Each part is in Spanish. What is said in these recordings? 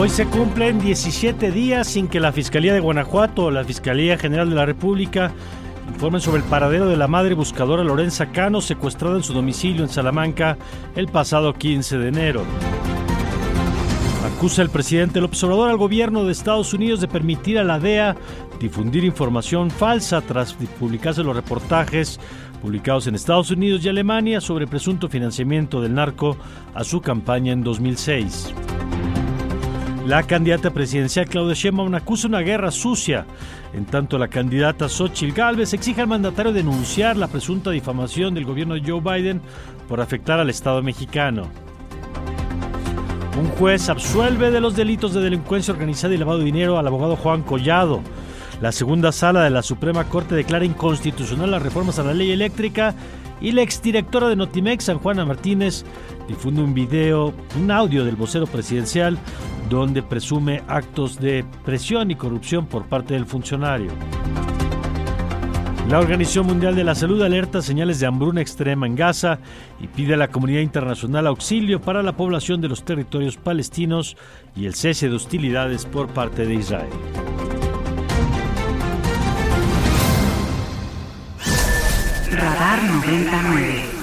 Hoy se cumplen 17 días sin que la Fiscalía de Guanajuato o la Fiscalía General de la República informen sobre el paradero de la madre buscadora Lorenza Cano, secuestrada en su domicilio en Salamanca el pasado 15 de enero. Acusa el presidente del observador al gobierno de Estados Unidos de permitir a la DEA difundir información falsa tras publicarse los reportajes publicados en Estados Unidos y Alemania sobre presunto financiamiento del narco a su campaña en 2006. La candidata presidencial Claudia Sheinbaum acusa una guerra sucia, en tanto la candidata Xochitl Gálvez exige al mandatario denunciar la presunta difamación del gobierno de Joe Biden por afectar al Estado mexicano. Un juez absuelve de los delitos de delincuencia organizada y lavado de dinero al abogado Juan Collado. La segunda sala de la Suprema Corte declara inconstitucional las reformas a la ley eléctrica y la exdirectora de Notimex, San Juana Martínez, difunde un video, un audio del vocero presidencial donde presume actos de presión y corrupción por parte del funcionario. La Organización Mundial de la Salud alerta señales de hambruna extrema en Gaza y pide a la comunidad internacional auxilio para la población de los territorios palestinos y el cese de hostilidades por parte de Israel. Radar 99.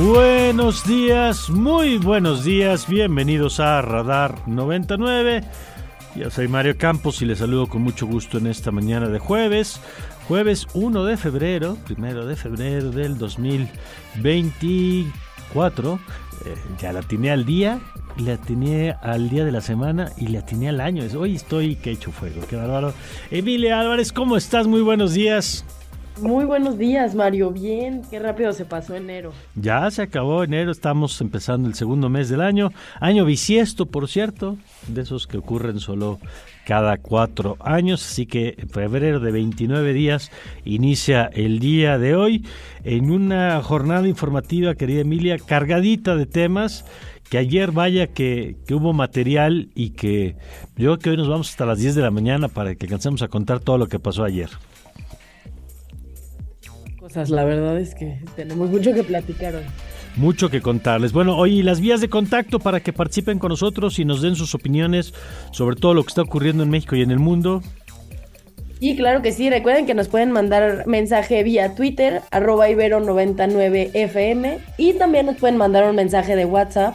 Buenos días, muy buenos días, bienvenidos a Radar 99. Yo soy Mario Campos y les saludo con mucho gusto en esta mañana de jueves, jueves 1 de febrero, primero de febrero del 2024. Eh, ya la atiné al día, le atiné al día de la semana y le atiné al año. Hoy estoy que hecho fuego, qué bárbaro. Emilia Álvarez, ¿cómo estás? Muy buenos días. Muy buenos días, Mario. Bien, qué rápido se pasó enero. Ya se acabó enero, estamos empezando el segundo mes del año. Año bisiesto, por cierto, de esos que ocurren solo cada cuatro años. Así que en febrero de 29 días inicia el día de hoy en una jornada informativa, querida Emilia, cargadita de temas. Que ayer vaya que, hubo material y que yo creo que hoy nos vamos hasta las 10 de la mañana para que alcancemos a contar todo lo que pasó ayer. Cosas, la verdad es que tenemos mucho que platicar hoy. Mucho que contarles. Bueno, hoy las vías de contacto para que participen con nosotros y nos den sus opiniones sobre todo lo que está ocurriendo en México y en el mundo. Y claro que sí, recuerden que nos pueden mandar mensaje vía Twitter, arroba ibero99fm, y también nos pueden mandar un mensaje de WhatsApp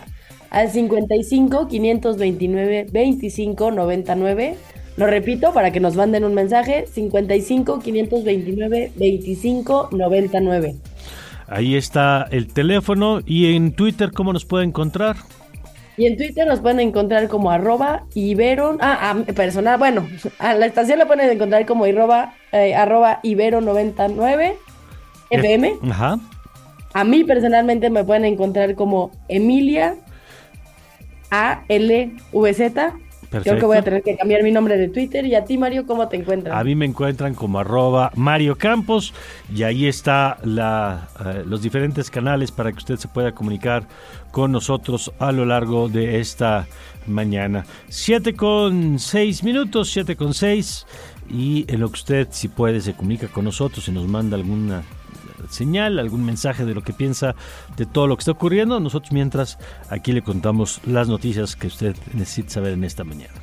al 55 529 25 99. Lo repito para que nos manden un mensaje, 55 529 25 99. Ahí está el teléfono y en Twitter, ¿cómo nos puede encontrar? Y en Twitter nos pueden encontrar como arroba ibero, ah, ah, personal, bueno, a la estación la pueden encontrar como arroba, eh, arroba ibero99 fm. Ajá. A mí personalmente me pueden encontrar como Emilia A L V Z. Creo que voy a tener que cambiar mi nombre de Twitter. Y a ti, Mario, ¿cómo te encuentras? A mí me encuentran como arroba Mario Campos y ahí está la, eh, los diferentes canales para que usted se pueda comunicar con nosotros a lo largo de esta mañana. Siete con seis minutos, siete con seis y en lo que usted, si puede, se comunica con nosotros y nos manda alguna señal, algún mensaje de lo que piensa de todo lo que está ocurriendo. Nosotros mientras aquí le contamos las noticias que usted necesita saber en esta mañana.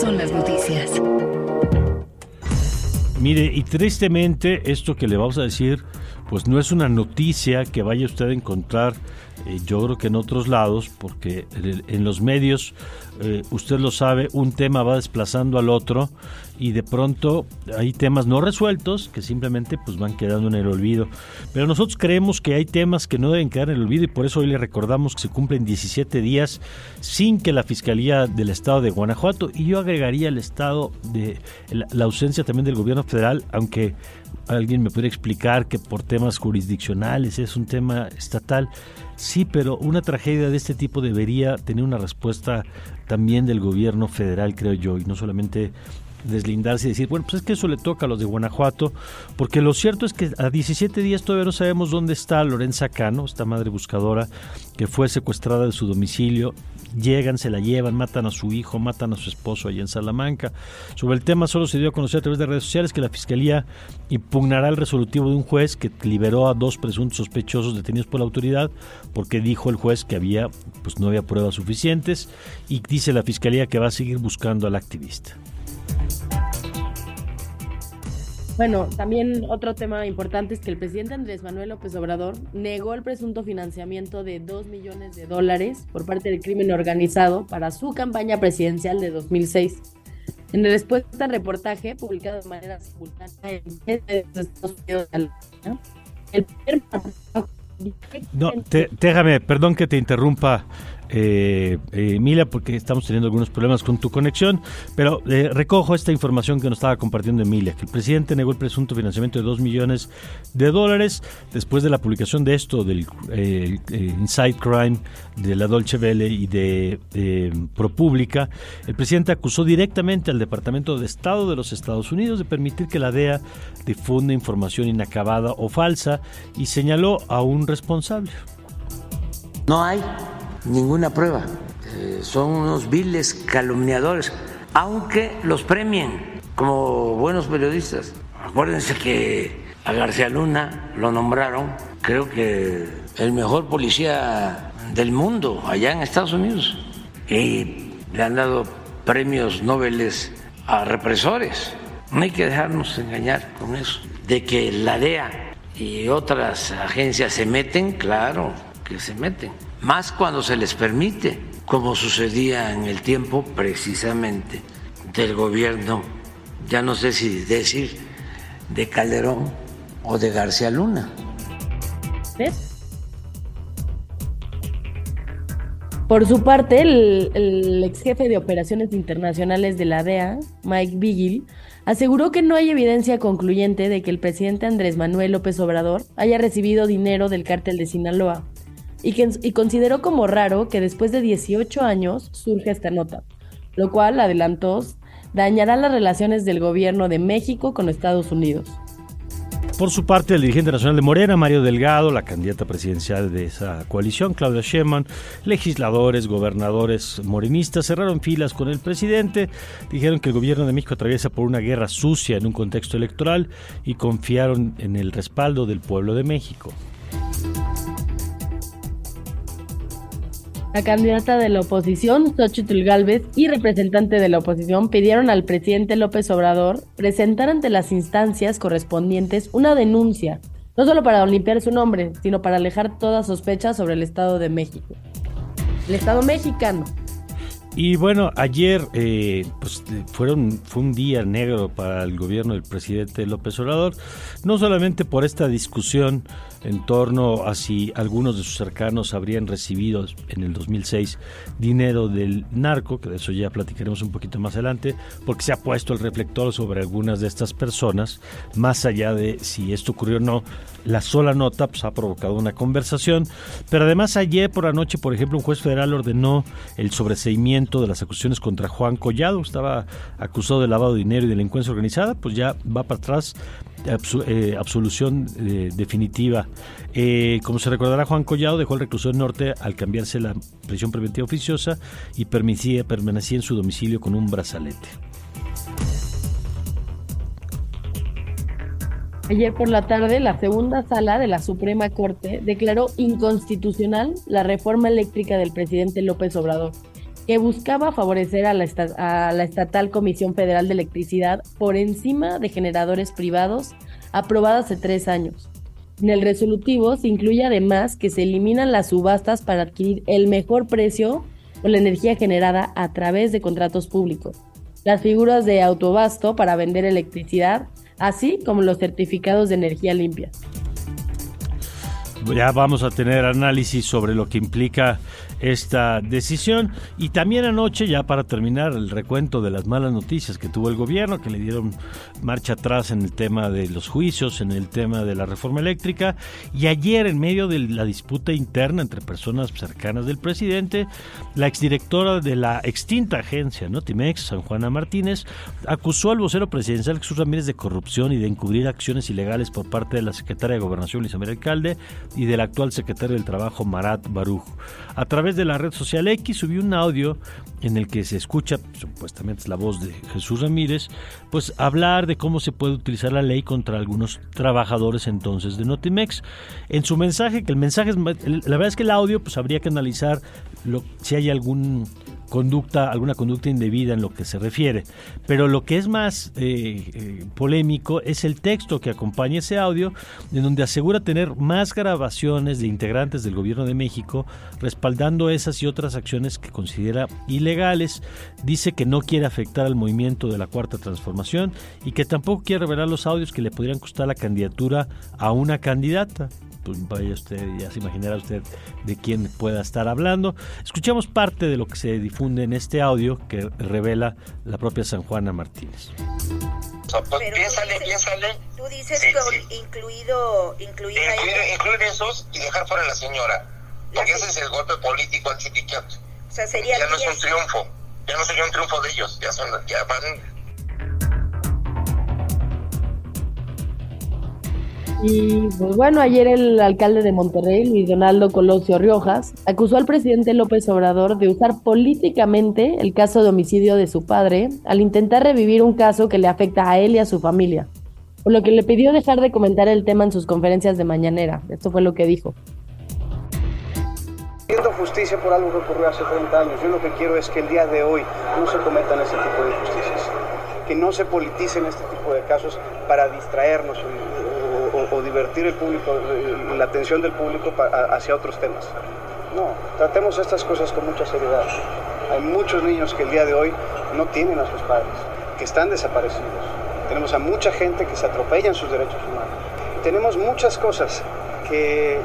son las noticias. Mire, y tristemente esto que le vamos a decir, pues no es una noticia que vaya usted a encontrar, eh, yo creo que en otros lados, porque en los medios, eh, usted lo sabe, un tema va desplazando al otro y de pronto hay temas no resueltos que simplemente pues van quedando en el olvido. Pero nosotros creemos que hay temas que no deben quedar en el olvido y por eso hoy le recordamos que se cumplen 17 días sin que la Fiscalía del Estado de Guanajuato y yo agregaría el Estado de la, ausencia también del gobierno federal, aunque alguien me puede explicar que por temas jurisdiccionales es un tema estatal. Sí, pero una tragedia de este tipo debería tener una respuesta también del gobierno federal, creo yo, y no solamente deslindarse y decir, bueno, pues es que eso le toca a los de Guanajuato, porque lo cierto es que a 17 días todavía no sabemos dónde está Lorenza Cano, esta madre buscadora que fue secuestrada de su domicilio. Llegan, se la llevan, matan a su hijo, matan a su esposo allá en Salamanca. Sobre el tema solo se dio a conocer a través de redes sociales que la Fiscalía impugnará el resolutivo de un juez que liberó a dos presuntos sospechosos detenidos por la autoridad porque dijo el juez que había pues no había pruebas suficientes y dice la Fiscalía que va a seguir buscando al activista. Bueno, también otro tema importante es que el presidente Andrés Manuel López Obrador negó el presunto financiamiento de 2 millones de dólares por parte del crimen organizado para su campaña presidencial de 2006. En respuesta al reportaje publicado de manera simultánea en Estados Unidos, el primer no, déjame, perdón que te interrumpa, eh, eh, Emilia, porque estamos teniendo algunos problemas con tu conexión, pero eh, recojo esta información que nos estaba compartiendo Emilia, que el presidente negó el presunto financiamiento de 2 millones de dólares después de la publicación de esto, del Inside Crime de la Dolce Vele y de ProPublica. El presidente acusó directamente al Departamento de Estado de los Estados Unidos de permitir que la DEA difunda información inacabada o falsa y señaló a un responsable. No hay ninguna prueba. Eh, son unos viles calumniadores, aunque los premien como buenos periodistas. Acuérdense que a García Luna lo nombraron, creo que el mejor policía del mundo allá en Estados Unidos. Y le han dado premios Nobel a represores. No hay que dejarnos engañar con eso. De que la DEA y otras agencias se meten, claro que se meten más cuando se les permite, como sucedía en el tiempo precisamente del gobierno, ya no sé si decir de Calderón o de García Luna. Por su parte, el, ex jefe de operaciones internacionales de la DEA, Mike Vigil, aseguró que no hay evidencia concluyente de que el presidente Andrés Manuel López Obrador haya recibido dinero del cártel de Sinaloa y, consideró como raro que después de 18 años surja esta nota, lo cual, adelantó, dañará las relaciones del gobierno de México con Estados Unidos. Por su parte, el dirigente nacional de Morena, Mario Delgado, la candidata presidencial de esa coalición, Claudia Sheinbaum, legisladores, gobernadores morenistas cerraron filas con el presidente, dijeron que el gobierno de México atraviesa por una guerra sucia en un contexto electoral y confiaron en el respaldo del pueblo de México. La candidata de la oposición, Xochitl Galvez, y representante de la oposición pidieron al presidente López Obrador presentar ante las instancias correspondientes una denuncia, no solo para limpiar su nombre, sino para alejar toda sospecha sobre el Estado de México. El Estado mexicano. Y bueno, ayer eh, pues, fueron, fue un día negro para el gobierno del presidente López Obrador, no solamente por esta discusión en torno a si algunos de sus cercanos habrían recibido en el 2006 dinero del narco, que de eso ya platicaremos un poquito más adelante, porque se ha puesto el reflector sobre algunas de estas personas, más allá de si esto ocurrió o no, la sola nota pues, ha provocado una conversación, pero además ayer por la noche, por ejemplo, un juez federal ordenó el sobreseimiento de las acusaciones contra Juan Collado, estaba acusado de lavado de dinero y delincuencia organizada, pues ya va para atrás eh, absolución eh, definitiva. Eh, como se recordará, Juan Collado dejó el reclusorio norte al cambiarse la prisión preventiva oficiosa y permitía, permanecía en su domicilio con un brazalete. Ayer por la tarde, la segunda sala de la Suprema Corte declaró inconstitucional la reforma eléctrica del presidente López Obrador que buscaba favorecer a la, a la Estatal Comisión Federal de Electricidad por encima de generadores privados aprobada hace tres años. En el resolutivo se incluye además que se eliminan las subastas para adquirir el mejor precio por la energía generada a través de contratos públicos, las figuras de autobasto para vender electricidad, así como los certificados de energía limpia. Ya vamos a tener análisis sobre lo que implica esta decisión. Y también anoche, ya para terminar el recuento de las malas noticias que tuvo el gobierno, que le dieron marcha atrás en el tema de los juicios, en el tema de la reforma eléctrica. Y ayer, en medio de la disputa interna entre personas cercanas del presidente, la exdirectora de la extinta agencia Notimex, San Juana Martínez, acusó al vocero presidencial Jesús Ramírez de corrupción y de encubrir acciones ilegales por parte de la secretaria de Gobernación, Luisa María y del actual secretario del Trabajo, Marat Baruj. A través de la red social X subió un audio en el que se escucha, supuestamente es la voz de Jesús Ramírez, pues hablar de cómo se puede utilizar la ley contra algunos trabajadores entonces de Notimex. En su mensaje, que el mensaje es, la verdad es que el audio, pues habría que analizar si hay algún conducta, alguna conducta indebida en lo que se refiere. Pero lo que es más eh, eh, polémico es el texto que acompaña ese audio, en donde asegura tener más grabaciones de integrantes del gobierno de México respaldando esas y otras acciones que considera ilegales. Dice que no quiere afectar al movimiento de la cuarta transformación y que tampoco quiere revelar los audios que le podrían costar la candidatura a una candidata vaya usted, ya se imaginará usted de quién pueda estar hablando. Escuchamos parte de lo que se difunde en este audio que revela la propia San Juana Martínez. Pues piénsale, piénsale. Tú dices que incluido, incluir, incluir, esos y dejar fuera a la señora. Porque ese es el golpe político al sindicato. O sea, sería ya no es un triunfo. Ya no sería un triunfo de ellos. Ya, son, ya van Y pues bueno, ayer el alcalde de Monterrey, Luis Donaldo Colosio Riojas, acusó al presidente López Obrador de usar políticamente el caso de homicidio de su padre al intentar revivir un caso que le afecta a él y a su familia, por lo que le pidió dejar de comentar el tema en sus conferencias de mañanera. Esto fue lo que dijo. Pidiendo justicia por algo que ocurrió hace 30 años. Yo lo que quiero es que el día de hoy no se cometan ese tipo de injusticias, que no se politicen este tipo de casos para distraernos o, divertir el público, eh, la atención del público hacia otros temas. No, tratemos estas cosas con mucha seriedad. Hay muchos niños que el día de hoy no tienen a sus padres, que están desaparecidos. Tenemos a mucha gente que se atropella en sus derechos humanos. Tenemos muchas cosas que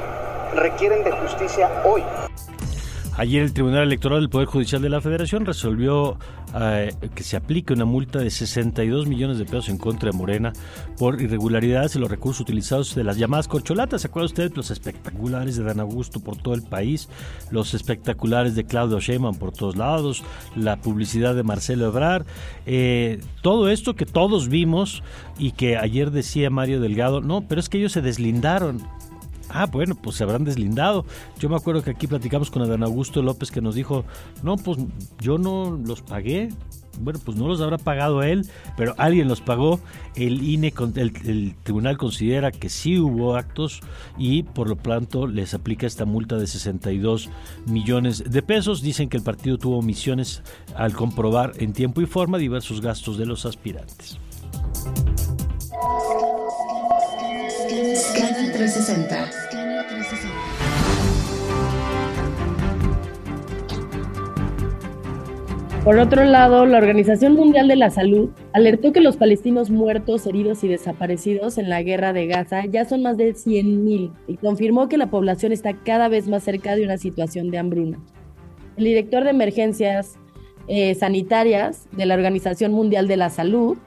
requieren de justicia hoy. Ayer el Tribunal Electoral del Poder Judicial de la Federación resolvió eh, que se aplique una multa de 62 millones de pesos en contra de Morena por irregularidades en los recursos utilizados de las llamadas corcholatas. ¿Se acuerda usted? Los espectaculares de Dan Augusto por todo el país, los espectaculares de Claudio Sheinbaum por todos lados, la publicidad de Marcelo Ebrard, eh, todo esto que todos vimos y que ayer decía Mario Delgado, no, pero es que ellos se deslindaron Ah, bueno, pues se habrán deslindado. Yo me acuerdo que aquí platicamos con Adán Augusto López que nos dijo, no, pues yo no los pagué. Bueno, pues no los habrá pagado él, pero alguien los pagó. El INE, el, el tribunal considera que sí hubo actos y por lo tanto les aplica esta multa de 62 millones de pesos. Dicen que el partido tuvo omisiones al comprobar en tiempo y forma diversos gastos de los aspirantes. 360. Por otro lado, la Organización Mundial de la Salud alertó que los palestinos muertos, heridos y desaparecidos en la guerra de Gaza ya son más de 100.000 y confirmó que la población está cada vez más cerca de una situación de hambruna. El director de emergencias eh, sanitarias de la Organización Mundial de la Salud,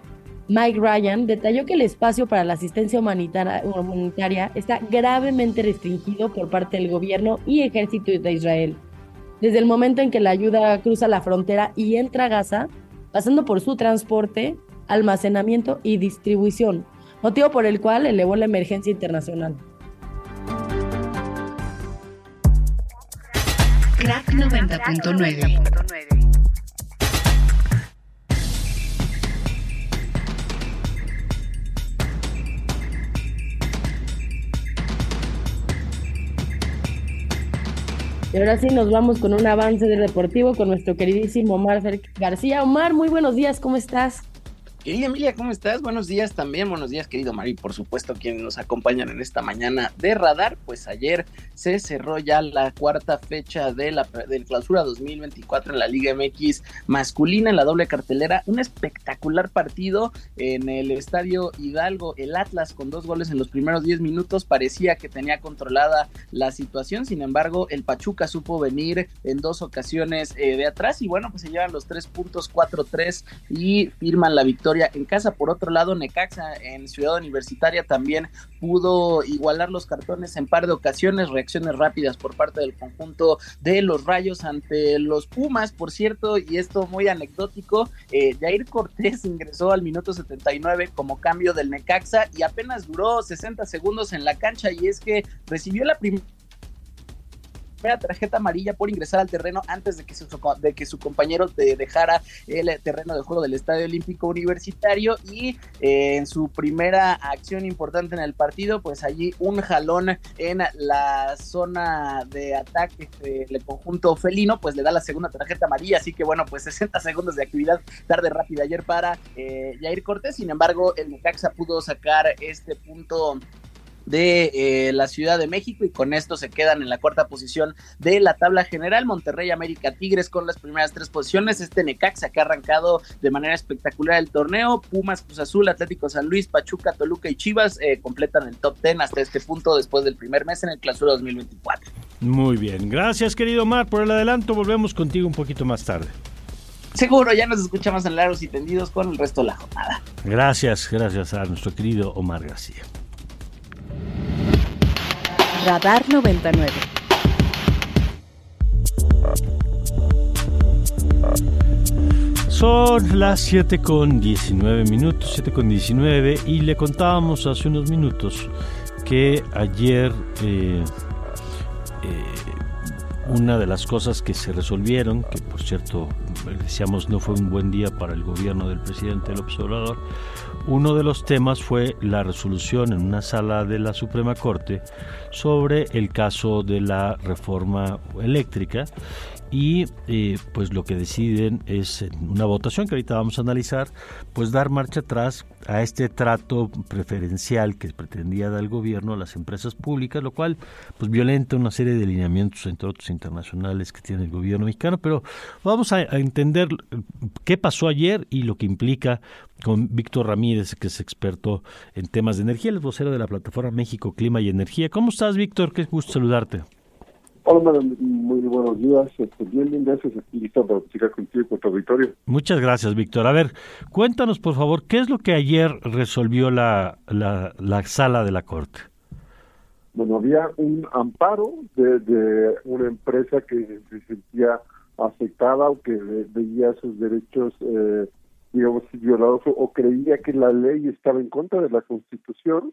Mike Ryan, detalló que el espacio para la asistencia humanitaria está gravemente restringido por parte del gobierno y ejército de Israel desde el momento en que la ayuda cruza la frontera y entra a Gaza, pasando por su transporte, almacenamiento y distribución, motivo por el cual elevó la emergencia internacional. Crack 90.9 Y ahora sí nos vamos con un avance del deportivo con nuestro queridísimo Omar García. Omar, muy buenos días, ¿cómo estás? Querida Emilia, ¿cómo estás? Buenos días también, buenos días querido Mari, por supuesto quienes nos acompañan en esta mañana de radar, pues ayer se cerró ya la cuarta fecha de la del clausura 2024 en la Liga MX masculina en la doble cartelera, un espectacular partido en el Estadio Hidalgo, el Atlas con dos goles en los primeros 10 minutos parecía que tenía controlada la situación, sin embargo el Pachuca supo venir en dos ocasiones eh, de atrás y bueno, pues se llevan los tres puntos 4-3 y firman la victoria en casa. Por otro lado, Necaxa en Ciudad Universitaria también pudo igualar los cartones en par de ocasiones, reacciones rápidas por parte del conjunto de los Rayos ante los Pumas, por cierto, y esto muy anecdótico, eh, Jair Cortés ingresó al minuto 79 como cambio del Necaxa y apenas duró 60 segundos en la cancha y es que recibió la primera tarjeta amarilla por ingresar al terreno antes de que su, de que su compañero dejara el terreno de juego del Estadio Olímpico Universitario y eh, en su primera acción importante en el partido, pues allí un jalón en la zona de ataque del conjunto felino, pues le da la segunda tarjeta amarilla, así que bueno, pues 60 segundos de actividad tarde rápida ayer para eh, Jair Cortés, sin embargo el Necaxa pudo sacar este punto de eh, la Ciudad de México y con esto se quedan en la cuarta posición de la tabla general. Monterrey, América, Tigres con las primeras tres posiciones. Este Necaxa que ha arrancado de manera espectacular el torneo. Pumas, Cruz Azul, Atlético San Luis, Pachuca, Toluca y Chivas eh, completan el top ten hasta este punto después del primer mes en el clausura 2024. Muy bien, gracias querido Mar por el adelanto. Volvemos contigo un poquito más tarde. Seguro, ya nos escuchamos en largos y tendidos con el resto de la jornada. Gracias, gracias a nuestro querido Omar García. Radar 99. Son las 7 con 19 minutos, 7 con 19 y le contábamos hace unos minutos que ayer eh, eh, una de las cosas que se resolvieron, que por cierto decíamos no fue un buen día para el gobierno del presidente López Obrador, uno de los temas fue la resolución en una sala de la Suprema Corte sobre el caso de la reforma eléctrica y eh, pues lo que deciden es en una votación que ahorita vamos a analizar pues dar marcha atrás a este trato preferencial que pretendía dar el gobierno a las empresas públicas lo cual pues violenta una serie de lineamientos entre otros internacionales que tiene el gobierno mexicano. Pero vamos a, a entender qué pasó ayer y lo que implica con Víctor Ramírez que es experto en temas de energía el vocero de la plataforma México Clima y Energía. ¿cómo estás Víctor? qué gusto saludarte Hola, muy buenos días. Este, bien, bien, gracias. Aquí listo para platicar contigo con tu auditorio. Muchas gracias, Víctor. A ver, cuéntanos, por favor, ¿qué es lo que ayer resolvió la, la, la sala de la Corte? Bueno, había un amparo de, de una empresa que se sentía afectada o que veía sus derechos, eh, digamos, violados o, creía que la ley estaba en contra de la Constitución.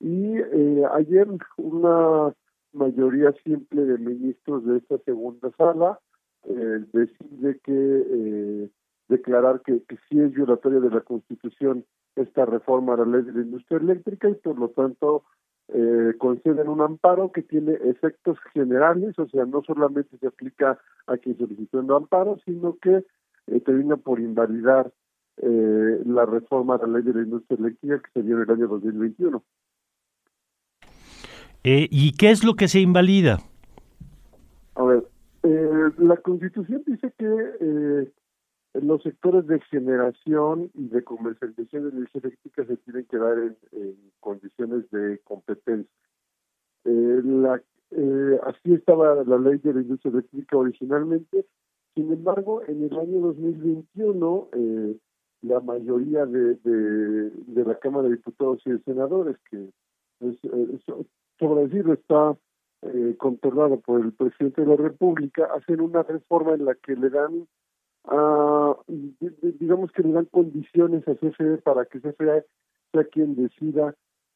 Y eh, ayer una mayoría simple de ministros de esta segunda sala eh, decide que eh, declarar que, que sí es violatoria de la Constitución esta reforma a la ley de la industria eléctrica y por lo tanto eh, conceden un amparo que tiene efectos generales, o sea, no solamente se aplica a quien solicitó el amparo, sino que eh, termina por invalidar eh, la reforma a la ley de la industria eléctrica que se dio en el año 2021. Eh, ¿Y qué es lo que se invalida? A ver, eh, la Constitución dice que eh, los sectores de generación y de comercialización de energía eléctrica se tienen que dar en, condiciones de competencia. la, así estaba la ley de la industria eléctrica originalmente. Sin embargo, en el año 2021, la mayoría de, de, la Cámara de Diputados y de Senadores, que es, sobre decirlo, está eh, controlado por el presidente de la República, hacen una reforma en la que le dan, uh, digamos que le dan condiciones a CFE para que CFE sea quien decida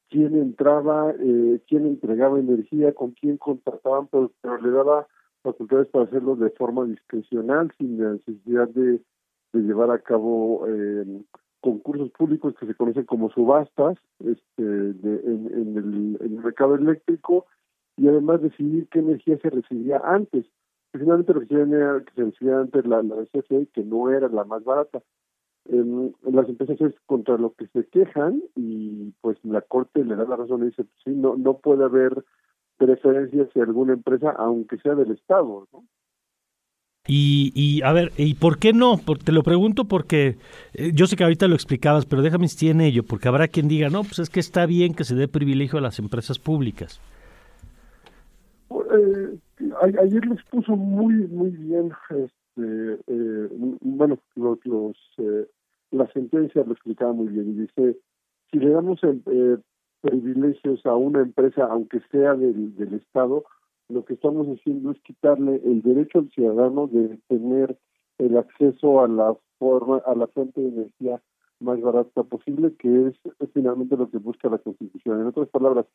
quién entraba, eh, quién entregaba energía, con quién contrataban, pero, pero le daba facultades para hacerlo de forma discrecional, sin necesidad de, de llevar a cabo eh, concursos públicos que se conocen como subastas este, en, el, mercado eléctrico y además decidir qué energía se recibía antes. Finalmente lo que se era que se recibía antes la, la CFE, que no era la más barata. En, las empresas es contra lo que se quejan y pues la Corte le da la razón y dice, sí, no, no puede haber preferencias de alguna empresa, aunque sea del Estado, ¿no? Y, y a ver, ¿y por qué no? te lo pregunto porque eh, yo sé que ahorita lo explicabas, pero déjame insistir en ello, porque habrá quien diga, no, pues es que está bien que se dé privilegio a las empresas públicas. Eh, ayer les puso muy, muy bien, este, eh, bueno, los, los la sentencia lo explicaba muy bien dice, si le damos privilegios a una empresa, aunque sea del Estado, lo que estamos haciendo es quitarle el derecho al ciudadano de tener el acceso a la forma, a la fuente de energía más barata posible, que es, finalmente lo que busca la Constitución. En otras palabras,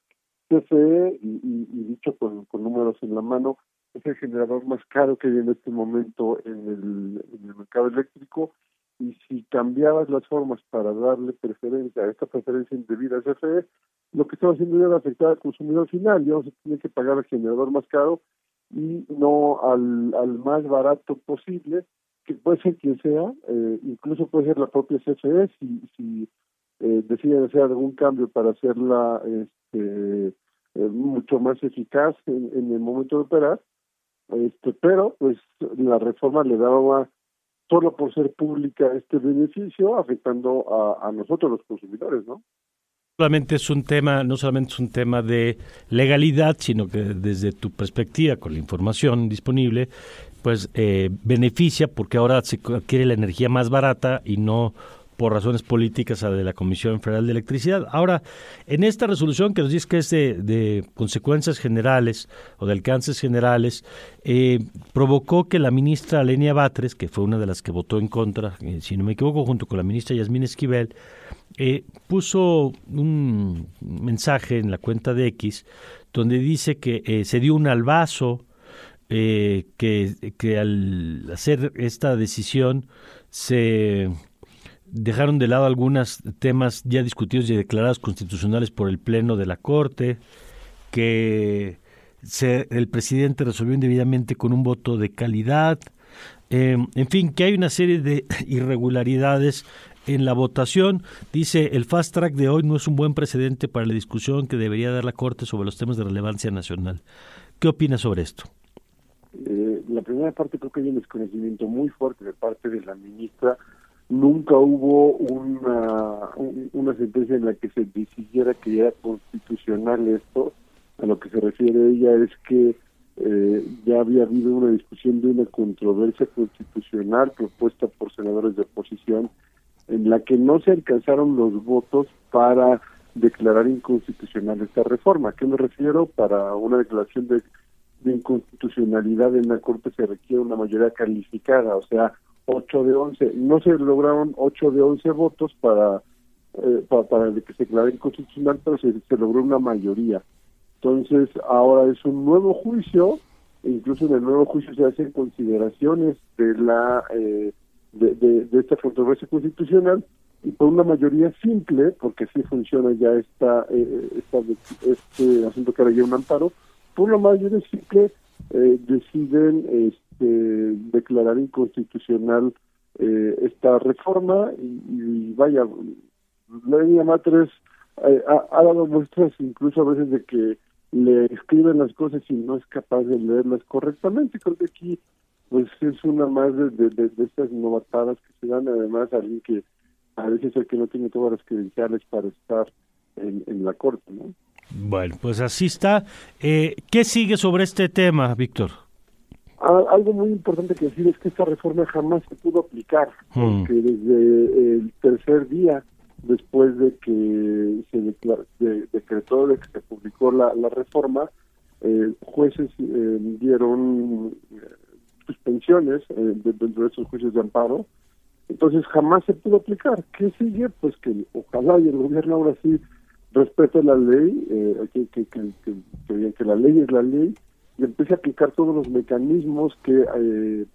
CFE, y, dicho con, números en la mano, es el generador más caro que hay en este momento en el mercado eléctrico y si cambiabas las formas para darle preferencia a esta preferencia indebida a CFE, lo que estaba haciendo era afectar al consumidor final, ya no se tiene que pagar al generador más caro y no al, al más barato posible, que puede ser quien sea, eh, incluso puede ser la propia CFE si, si eh, deciden hacer algún cambio para hacerla este, eh, mucho más eficaz en, en, el momento de operar, este, pero pues la reforma le daba solo por ser pública este beneficio, afectando a, a nosotros los consumidores, ¿no? solamente es un tema, no solamente es un tema de legalidad, sino que desde tu perspectiva, con la información disponible, pues eh, beneficia porque ahora se adquiere la energía más barata y no por razones políticas a de la Comisión Federal de Electricidad. Ahora, en esta resolución que nos dice que es de, consecuencias generales o de alcances generales, eh, provocó que la ministra Lenia Batres, que fue una de las que votó en contra, eh, si no me equivoco, junto con la ministra Yasmín Esquivel, eh, puso un mensaje en la cuenta de X donde dice que se dio un albazo, que, que al hacer esta decisión se dejaron de lado algunos temas ya discutidos y declarados constitucionales por el Pleno de la Corte, que el presidente resolvió indebidamente con un voto de calidad, em, en fin, que hay una serie de irregularidades en la votación. Dice, el fast track de hoy no es un buen precedente para la discusión que debería dar la Corte sobre los temas de relevancia nacional. ¿Qué opinas sobre esto? Eh, la primera parte creo que hay un desconocimiento muy fuerte de parte de la ministra nunca hubo una, una sentencia en la que se decidiera que era constitucional esto. A lo que se refiere ella es que eh, ya había habido una discusión de una controversia constitucional propuesta por senadores de oposición en la que no se alcanzaron los votos para declarar inconstitucional esta reforma. ¿A qué me refiero? Para una declaración de, de inconstitucionalidad en la Corte se requiere una mayoría calificada, o sea, 8 de 11. No se lograron 8 de 11 votos para, eh, para, que se declare inconstitucional, pero se, logró una mayoría. Entonces, ahora es un nuevo juicio, incluso en el nuevo juicio se hacen consideraciones de la eh, de, de, esta controversia constitucional y por una mayoría simple, porque así funciona ya esta, eh, esta este asunto que ahora lleva un amparo, por una mayoría simple eh, deciden este, declarar inconstitucional eh, esta reforma y, vaya, la línea matriz eh, ha, dado muestras incluso a veces de que le escriben las cosas y no es capaz de leerlas correctamente. Creo que aquí pues es una más de, de, de, estas novatadas que se dan además alguien que a veces el que no tiene todas las credenciales para estar en, en la corte, ¿no? Bueno, pues así está. Eh, ¿Qué sigue sobre este tema, Víctor? Algo muy importante que decir es que esta reforma jamás se pudo aplicar, hmm. porque desde el tercer día después de que se decretó, de que se publicó la, reforma, eh, jueces eh, dieron eh, suspensiones dentro de esos juicios de amparo, entonces jamás se pudo aplicar. ¿Qué sigue? Pues que ojalá y el gobierno ahora sí respete la ley, eh, que, que, que, que, la ley es la ley, y empiece a aplicar todos los mecanismos que, eh,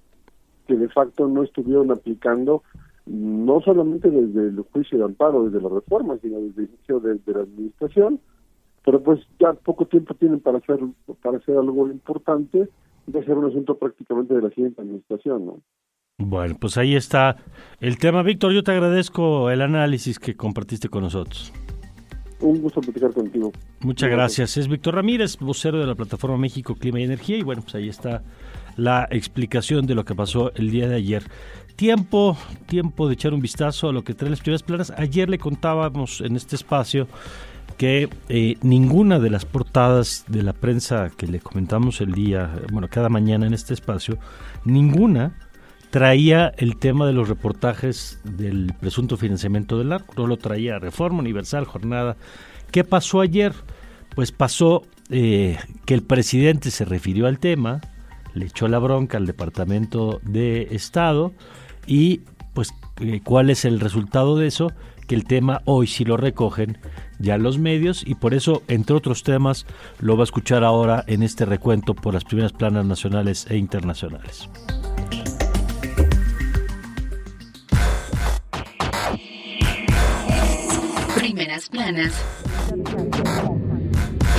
que de facto no estuvieron aplicando, no solamente desde el juicio de amparo, desde la reforma, sino desde el inicio de, la administración, pero pues ya poco tiempo tienen para hacer para hacer algo importante de ser un asunto prácticamente de la siguiente administración, ¿no? Bueno, pues ahí está el tema. Víctor, yo te agradezco el análisis que compartiste con nosotros. Un gusto platicar contigo. Muchas gracias. Es Víctor Ramírez, vocero de la plataforma México Clima y Energía. Y bueno, pues ahí está la explicación de lo que pasó el día de ayer. Tiempo, tiempo de echar un vistazo a lo que traen las primeras planas. Ayer le contábamos en este espacio que eh, ninguna de las portadas de la prensa que le comentamos el día, bueno, cada mañana en este espacio, ninguna traía el tema de los reportajes del presunto financiamiento del narco, no lo traía Reforma Universal, Jornada. ¿Qué pasó ayer? Pues pasó eh, que el presidente se refirió al tema, le echó la bronca al Departamento de Estado y pues eh, cuál es el resultado de eso, que el tema hoy sí lo recogen ya los medios y por eso, entre otros temas, lo va a escuchar ahora en este recuento por las primeras planas nacionales e internacionales. Primeras planas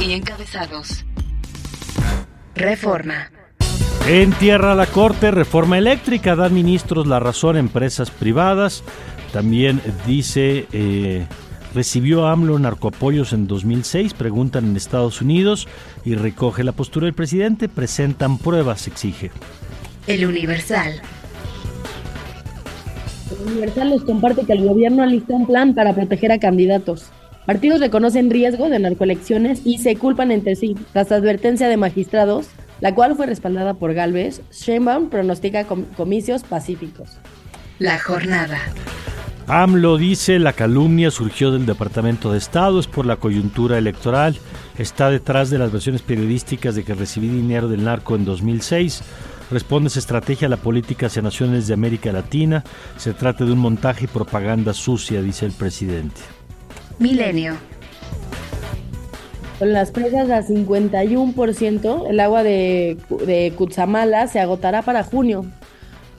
y encabezados. Reforma. En tierra la Corte, reforma eléctrica, dan ministros la razón a empresas privadas. También dice, eh, recibió AMLO narcoapoyos en 2006, preguntan en Estados Unidos y recoge la postura del presidente, presentan pruebas, exige. El Universal. Universal les comparte que el gobierno alista un plan para proteger a candidatos. Partidos reconocen riesgo de narcoelecciones y se culpan entre sí. Tras advertencia de magistrados, la cual fue respaldada por Galvez, Sheinbaum pronostica comicios pacíficos. La jornada. AMLO dice la calumnia surgió del Departamento de Estado, es por la coyuntura electoral, está detrás de las versiones periodísticas de que recibí dinero del narco en 2006. Responde esa estrategia a la política hacia naciones de América Latina. Se trata de un montaje y propaganda sucia, dice el presidente. Milenio. Con las presas a 51%, el agua de, de Cutzamala se agotará para junio.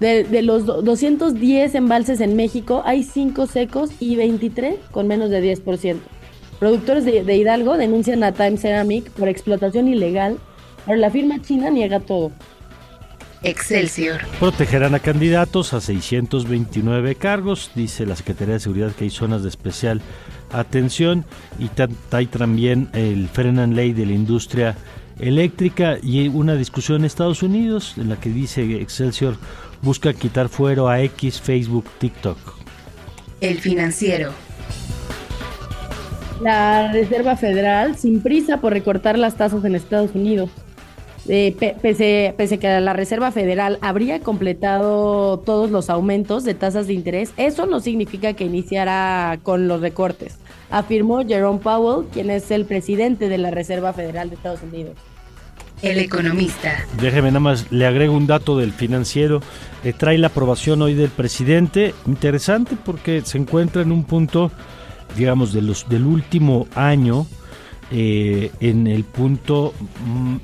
De, de, los 210 embalses en México, hay 5 secos y 23 con menos de 10%. Productores de, de Hidalgo denuncian a Time Ceramic por explotación ilegal, pero la firma china niega todo. Excelsior. Protegerán a candidatos a 629 cargos, dice la Secretaría de Seguridad que hay zonas de especial atención y hay también el frenan ley de la industria eléctrica y una discusión en Estados Unidos en la que dice Excelsior busca quitar fuero a X, Facebook, TikTok. El financiero. La Reserva Federal, sin prisa por recortar las tasas en Estados Unidos. Eh, pese, pese que la Reserva Federal habría completado todos los aumentos de tasas de interés, eso no significa que iniciara con los recortes, afirmó Jerome Powell, quien es el presidente de la Reserva Federal de Estados Unidos. El economista. Déjeme nada más, le agrego un dato del financiero. Eh, trae la aprobación hoy del presidente. Interesante porque se encuentra en un punto, digamos, de los, del último año eh, en el punto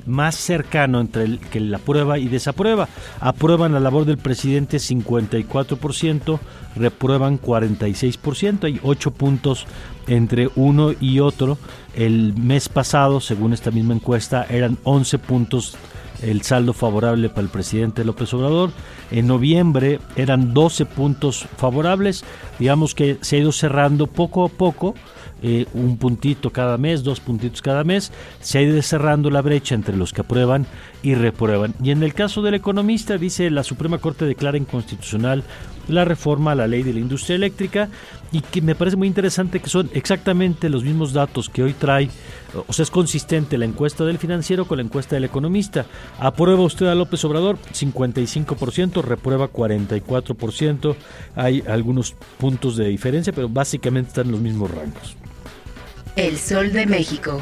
más cercano entre el que la aprueba y desaprueba. Aprueban la labor del presidente 54%, reprueban 46%, hay 8 puntos entre uno y otro. El mes pasado, según esta misma encuesta, eran 11 puntos el saldo favorable para el presidente López Obrador. En noviembre eran 12 puntos favorables. Digamos que se ha ido cerrando poco a poco eh, un puntito cada mes, dos puntitos cada mes, se ha ido cerrando la brecha entre los que aprueban y reprueban. Y en el caso del economista, dice la Suprema Corte declara inconstitucional la reforma a la ley de la industria eléctrica y que me parece muy interesante que son exactamente los mismos datos que hoy trae, o sea, es consistente la encuesta del financiero con la encuesta del economista. ¿Aprueba usted a López Obrador? 55%, reprueba 44%, hay algunos puntos de diferencia, pero básicamente están en los mismos rangos. El Sol de México.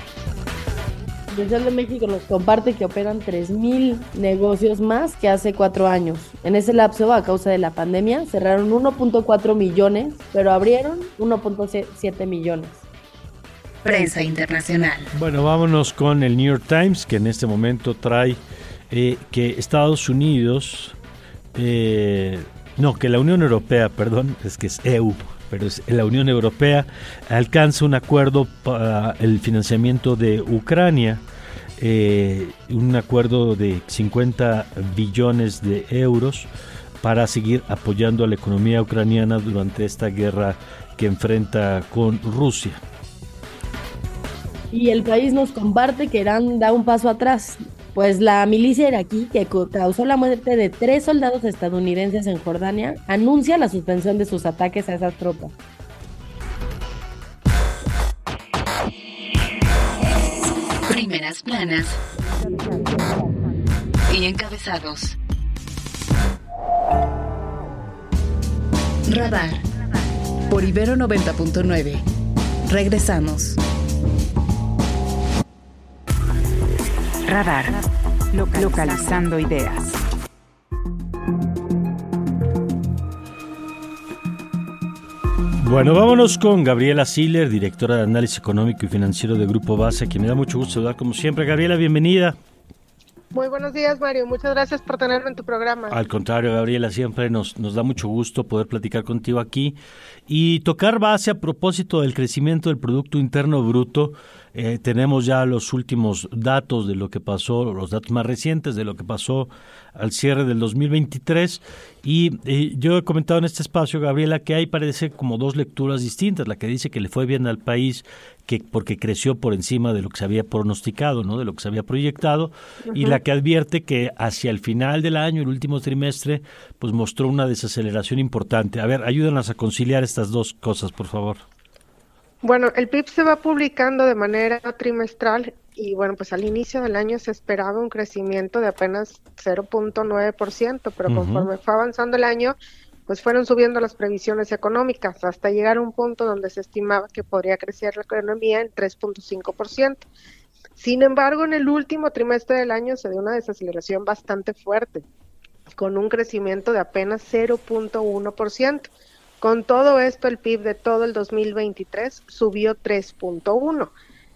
El Sol de México nos comparte que operan 3.000 negocios más que hace cuatro años. En ese lapso, a causa de la pandemia, cerraron 1.4 millones, pero abrieron 1.7 millones. Prensa internacional. Bueno, vámonos con el New York Times, que en este momento trae eh, que Estados Unidos, eh, no, que la Unión Europea, perdón, es que es EU, pero la Unión Europea alcanza un acuerdo para el financiamiento de Ucrania, eh, un acuerdo de 50 billones de euros para seguir apoyando a la economía ucraniana durante esta guerra que enfrenta con Rusia. Y el país nos comparte que Irán da un paso atrás, pues la milicia iraquí, que causó la muerte de tres soldados estadounidenses en Jordania, anuncia la suspensión de sus ataques a esas tropas. Primeras planas y encabezados. Radar por Ibero 90.9. Regresamos. Radar. Localizando ideas. Bueno, vámonos con Gabriela Siller, directora de Análisis Económico y Financiero de Grupo Base, que me da mucho gusto saludar como siempre. Gabriela, bienvenida. Muy buenos días, Mario. Muchas gracias por tenerme en tu programa. Al contrario, Gabriela, siempre nos, nos da mucho gusto poder platicar contigo aquí y tocar base a propósito del crecimiento del Producto Interno Bruto. Eh, tenemos ya los últimos datos de lo que pasó, los datos más recientes de lo que pasó al cierre del 2023 y eh, yo he comentado en este espacio, Gabriela, que hay parece como dos lecturas distintas, la que dice que le fue bien al país que porque creció por encima de lo que se había pronosticado, ¿no? de lo que se había proyectado y la que advierte que hacia el final del año, el último trimestre, pues mostró una desaceleración importante. A ver, ayúdanos a conciliar estas dos cosas, por favor. Bueno, el PIB se va publicando de manera trimestral y bueno, pues al inicio del año se esperaba un crecimiento de apenas 0.9%, pero conforme fue avanzando el año, pues fueron subiendo las previsiones económicas hasta llegar a un punto donde se estimaba que podría crecer la economía en 3.5%. Sin embargo, en el último trimestre del año se dio una desaceleración bastante fuerte, con un crecimiento de apenas 0.1%. Con todo esto, el PIB de todo el 2023 subió 3.1.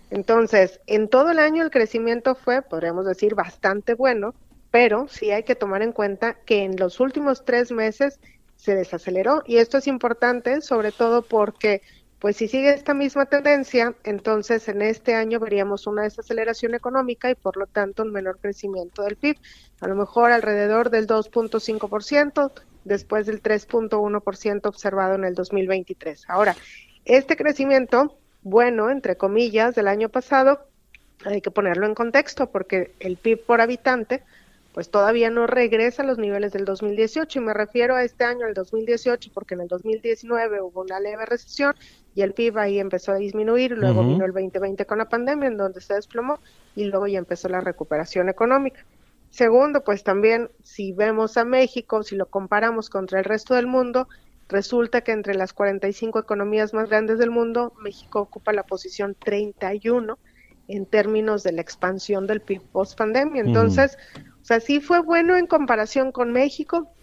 Entonces, en todo el año el crecimiento fue, podríamos decir, bastante bueno, pero sí hay que tomar en cuenta que en los últimos tres meses se desaceleró y esto es importante, sobre todo porque pues si sigue esta misma tendencia, entonces en este año veríamos una desaceleración económica y por lo tanto un menor crecimiento del PIB, a lo mejor alrededor del 2.5%, después del 3.1% observado en el 2023. Ahora, este crecimiento, bueno, entre comillas, del año pasado, hay que ponerlo en contexto porque el PIB por habitante, pues todavía no regresa a los niveles del 2018 y me refiero a este año, el 2018, porque en el 2019 hubo una leve recesión y el PIB ahí empezó a disminuir, luego vino el 2020 con la pandemia en donde se desplomó y luego ya empezó la recuperación económica. Segundo, pues también si vemos a México, si lo comparamos contra el resto del mundo, resulta que entre las 45 economías más grandes del mundo, México ocupa la posición 31 en términos de la expansión del PIB post pandemia. Entonces, o sea, sí fue bueno en comparación con México,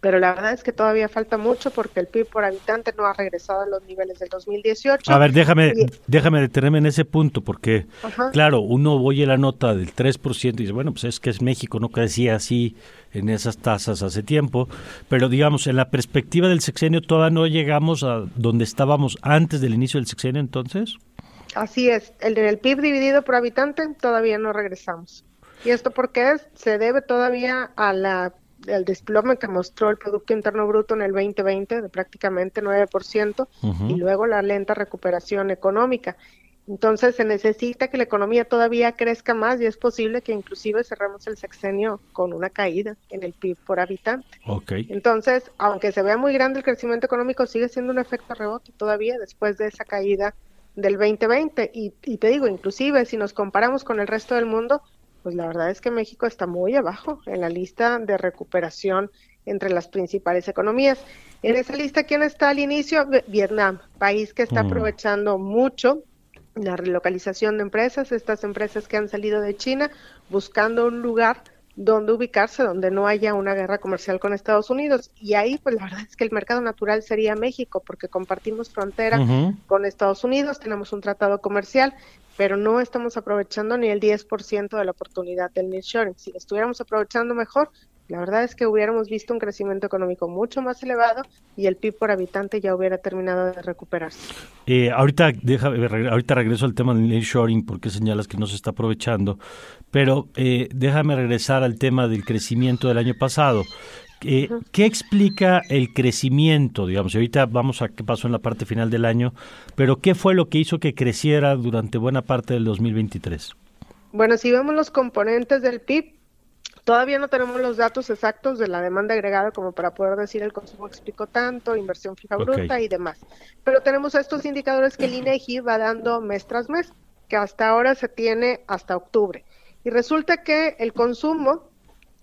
pero la verdad es que todavía falta mucho porque el PIB por habitante no ha regresado a los niveles del 2018. A ver, déjame, déjame detenerme en ese punto porque, claro, uno oye la nota del 3% y dice, bueno, pues es que es México, no crecía así en esas tasas hace tiempo, pero digamos, en la perspectiva del sexenio todavía no llegamos a donde estábamos antes del inicio del sexenio entonces. Así es, el el PIB dividido por habitante todavía no regresamos. ¿Y esto por qué es? Se debe todavía a la el desplome que mostró el Producto Interno Bruto en el 2020 de prácticamente 9% y luego la lenta recuperación económica. Entonces se necesita que la economía todavía crezca más y es posible que inclusive cerremos el sexenio con una caída en el PIB por habitante. Entonces, aunque se vea muy grande el crecimiento económico, sigue siendo un efecto rebote todavía después de esa caída del 2020. Y, y te digo, inclusive si nos comparamos con el resto del mundo, pues la verdad es que México está muy abajo en la lista de recuperación entre las principales economías. En esa lista, ¿quién está al inicio? Vietnam, país que está aprovechando mucho la relocalización de empresas, estas empresas que han salido de China buscando un lugar donde ubicarse, donde no haya una guerra comercial con Estados Unidos. Y ahí, pues la verdad es que el mercado natural sería México, porque compartimos frontera con Estados Unidos, tenemos un tratado comercial, pero no estamos aprovechando ni el 10% de la oportunidad del nearshoring. Si lo estuviéramos aprovechando mejor, La verdad es que hubiéramos visto un crecimiento económico mucho más elevado y el PIB por habitante ya hubiera terminado de recuperarse. Eh, ahorita, deja, ahorita regreso al tema del nearshoring porque señalas que no se está aprovechando, pero eh, déjame regresar al tema del crecimiento del año pasado. Eh, ¿Qué explica el crecimiento? Digamos, y ahorita vamos a qué pasó en la parte final del año, pero ¿qué fue lo que hizo que creciera durante buena parte del 2023? Bueno, si vemos los componentes del PIB, todavía no tenemos los datos exactos de la demanda agregada como para poder decir el consumo explicó tanto, inversión fija bruta y demás. Pero tenemos estos indicadores que el INEGI va dando mes tras mes, que hasta ahora se tiene hasta octubre. Y resulta que el consumo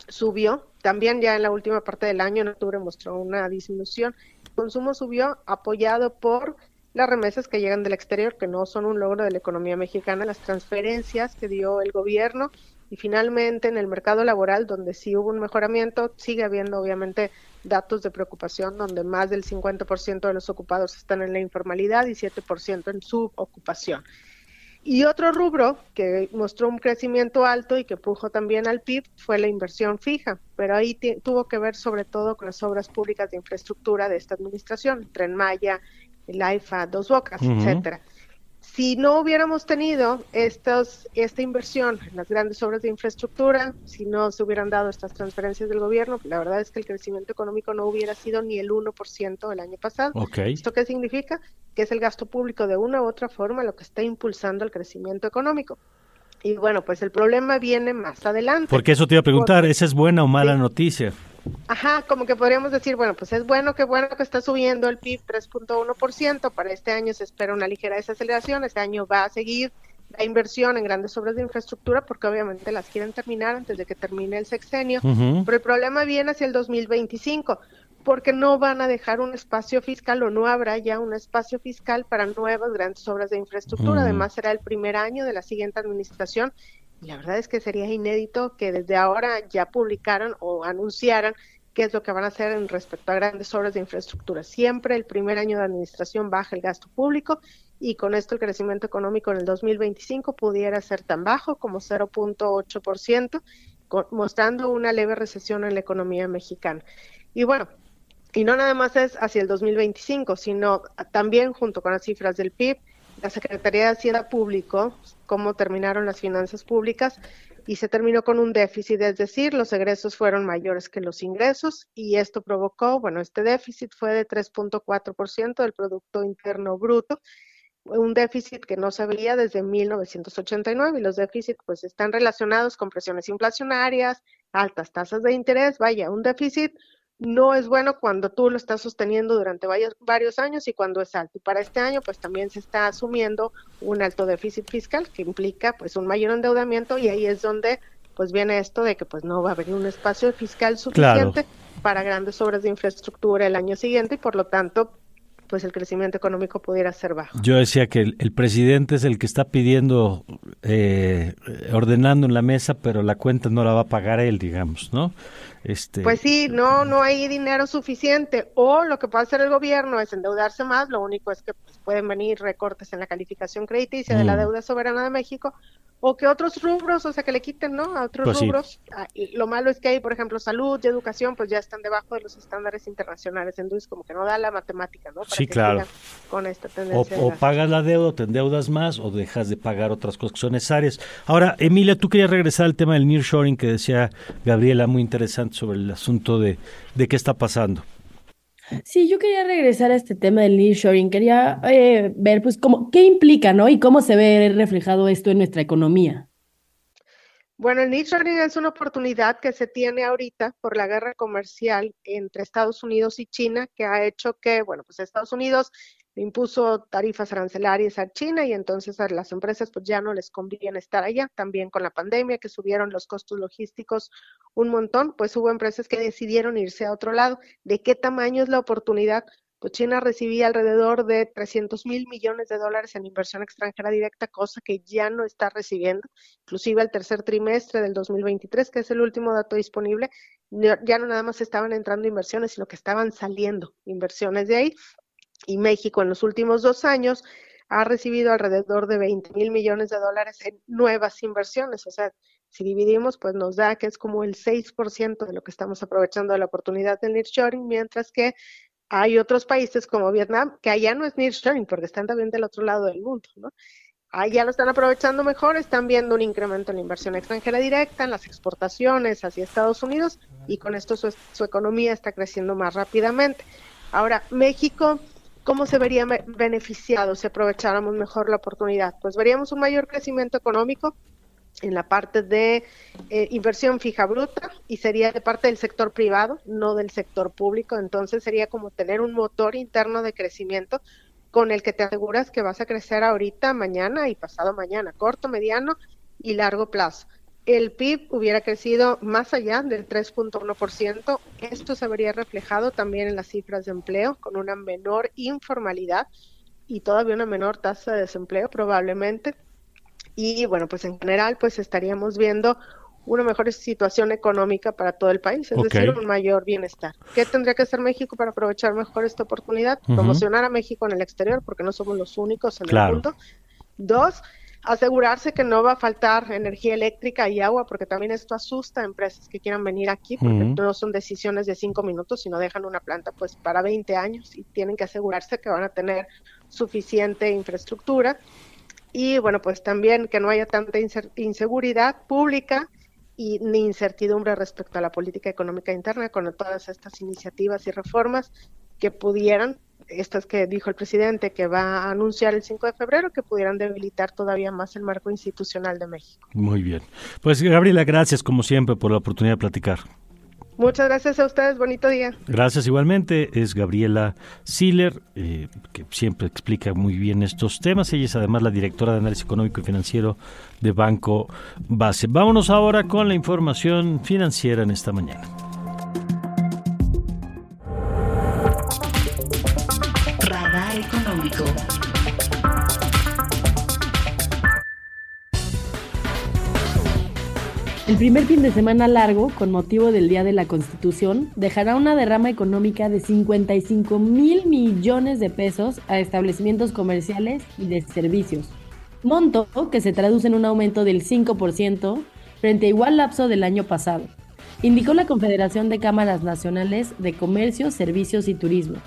subió también ya en la última parte del año, en octubre, mostró una disminución. El consumo subió apoyado por las remesas que llegan del exterior, que no son un logro de la economía mexicana, las transferencias que dio el gobierno y finalmente en el mercado laboral, donde sí hubo un mejoramiento, sigue habiendo obviamente datos de preocupación, donde más del 50% de los ocupados están en la informalidad y 7% en subocupación. Y otro rubro que mostró un crecimiento alto y que pujo también al PIB fue la inversión fija, pero ahí tuvo que ver sobre todo con las obras públicas de infraestructura de esta administración, Tren Maya, el AIFA, Dos Bocas, etcétera. Si no hubiéramos tenido estos, esta inversión en las grandes obras de infraestructura, si no se hubieran dado estas transferencias del gobierno, la verdad es que el crecimiento económico no hubiera sido ni el 1% el año pasado. ¿Esto qué significa? Que es el gasto público de una u otra forma lo que está impulsando el crecimiento económico. Y bueno, pues el problema viene más adelante. Porque eso te iba a preguntar, ¿esa es buena o mala noticia? Ajá, como que podríamos decir, bueno, pues es bueno que bueno que está subiendo el PIB 3.1%, para este año se espera una ligera desaceleración, este año va a seguir la inversión en grandes obras de infraestructura porque obviamente las quieren terminar antes de que termine el sexenio, pero el problema viene hacia el 2025 porque no van a dejar un espacio fiscal o no habrá ya un espacio fiscal para nuevas grandes obras de infraestructura. Además, será el primer año de la siguiente administración la verdad es que sería inédito que desde ahora ya publicaran o anunciaran qué es lo que van a hacer en respecto a grandes obras de infraestructura. Siempre el primer año de administración baja el gasto público y con esto el crecimiento económico en el 2025 pudiera ser tan bajo como 0.8%, mostrando una leve recesión en la economía mexicana. Y bueno, y no nada más es hacia el 2025, sino también junto con las cifras del PIB, la Secretaría de Hacienda publicó cómo terminaron las finanzas públicas y se terminó con un déficit, es decir, los egresos fueron mayores que los ingresos y esto provocó, bueno, este déficit fue de 3.4% del Producto Interno Bruto, un déficit que no se veía desde 1989 y los déficits pues están relacionados con presiones inflacionarias, altas tasas de interés, vaya, un déficit no es bueno cuando tú lo estás sosteniendo durante varios, varios años y cuando es alto. Y para este año, pues también se está asumiendo un alto déficit fiscal que implica pues un mayor endeudamiento y ahí es donde pues viene esto de que pues no va a haber un espacio fiscal suficiente para grandes obras de infraestructura el año siguiente y por lo tanto pues el crecimiento económico pudiera ser bajo. Yo decía que el, presidente es el que está pidiendo, eh, ordenando en la mesa, pero la cuenta no la va a pagar él, digamos, ¿no? Este... Pues sí, no, no hay dinero suficiente. O lo que puede hacer el gobierno es endeudarse más. Lo único es que pues, pueden venir recortes en la calificación crediticia de la mm. deuda soberana de México o que otros rubros, o sea, que le quiten, ¿no? A otros pues rubros. Ah, lo malo es que hay, por ejemplo, salud y educación, pues ya están debajo de los estándares internacionales. Entonces, como que no da la matemática, ¿no? sí, claro. Con esta tendencia. O, pagas la deuda, te endeudas más, o dejas de pagar otras cosas que son necesarias. Ahora, Emilia, tú querías regresar al tema del nearshoring que decía Gabriela, muy interesante sobre el asunto de, de qué está pasando. Sí, yo quería regresar a este tema del nearshoring. Quería eh, ver, pues, cómo, qué implica, ¿no? Y cómo se ve reflejado esto en nuestra economía. Bueno, el nearshoring es una oportunidad que se tiene ahorita por la guerra comercial entre Estados Unidos y China, que ha hecho que, bueno, pues Estados Unidos impuso tarifas arancelarias a China y entonces a las empresas pues ya no les conviene estar allá. También con la pandemia que subieron los costos logísticos un montón, pues hubo empresas que decidieron irse a otro lado. ¿De qué tamaño es la oportunidad? Pues China recibía alrededor de 300 mil millones de dólares en inversión extranjera directa, cosa que ya no está recibiendo. Inclusive el tercer trimestre del 2023, que es el último dato disponible, ya no nada más estaban entrando inversiones, sino que estaban saliendo inversiones de ahí y México en los últimos dos años ha recibido alrededor de 20 mil millones de dólares en nuevas inversiones. O sea, Si dividimos, pues nos da que es como el 6% de lo que estamos aprovechando de la oportunidad del nearshoring, mientras que hay otros países como Vietnam, que allá no es nearshoring, porque están también del otro lado del mundo, ¿no? Allá lo están aprovechando mejor, están viendo un incremento en la inversión extranjera directa, en las exportaciones hacia Estados Unidos, y con esto su, su economía está creciendo más rápidamente. Ahora, México, ¿cómo se vería beneficiado si aprovecháramos mejor la oportunidad? Pues veríamos un mayor crecimiento económico, en la parte de eh, inversión fija bruta y sería de parte del sector privado, no del sector público. Entonces sería como tener un motor interno de crecimiento con el que te aseguras que vas a crecer ahorita, mañana y pasado mañana, corto, mediano y largo plazo. El PIB hubiera crecido más allá del 3.1%. Esto se vería reflejado también en las cifras de empleo, con una menor informalidad y todavía una menor tasa de desempleo probablemente y bueno, pues en general pues estaríamos viendo una mejor situación económica para todo el país, es decir, un mayor bienestar. ¿Qué tendría que hacer México para aprovechar mejor esta oportunidad? Promocionar a México en el exterior, porque no somos los únicos en el mundo. Dos, asegurarse que no va a faltar energía eléctrica y agua, porque también esto asusta a empresas que quieran venir aquí, porque no son decisiones de cinco minutos, sino dejan una planta pues para 20 años y tienen que asegurarse que van a tener suficiente infraestructura. Y bueno, pues también que no haya tanta inseguridad pública y ni incertidumbre respecto a la política económica interna con todas estas iniciativas y reformas que pudieran, estas que dijo el presidente que va a anunciar el 5 de febrero, que pudieran debilitar todavía más el marco institucional de México. Muy bien. Pues Gabriela, gracias como siempre por la oportunidad de platicar. Muchas gracias a ustedes, bonito día. Gracias igualmente, es Gabriela Siller, eh, que siempre explica muy bien estos temas. Ella es además la directora de análisis económico y financiero de Banco Base. Vámonos ahora con la información financiera en esta mañana. El primer fin de semana largo, con motivo del Día de la Constitución, dejará una derrama económica de 55 mil millones de pesos a establecimientos comerciales y de servicios. Monto que se traduce en un aumento del 5% frente a igual lapso del año pasado, indicó la Confederación de Cámaras Nacionales de Comercio, Servicios y Turismo.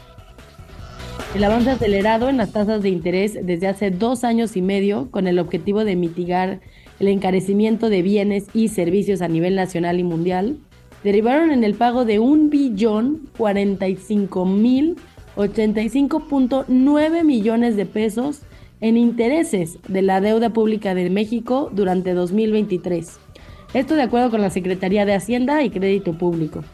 El avance acelerado en las tasas de interés desde hace dos años y medio con el objetivo de mitigar el encarecimiento de bienes y servicios a nivel nacional y mundial, derivaron en el pago de un billón 45 mil 85.9 millones de pesos en intereses de la deuda pública de México durante 2023. Esto de acuerdo con la Secretaría de Hacienda y Crédito Público.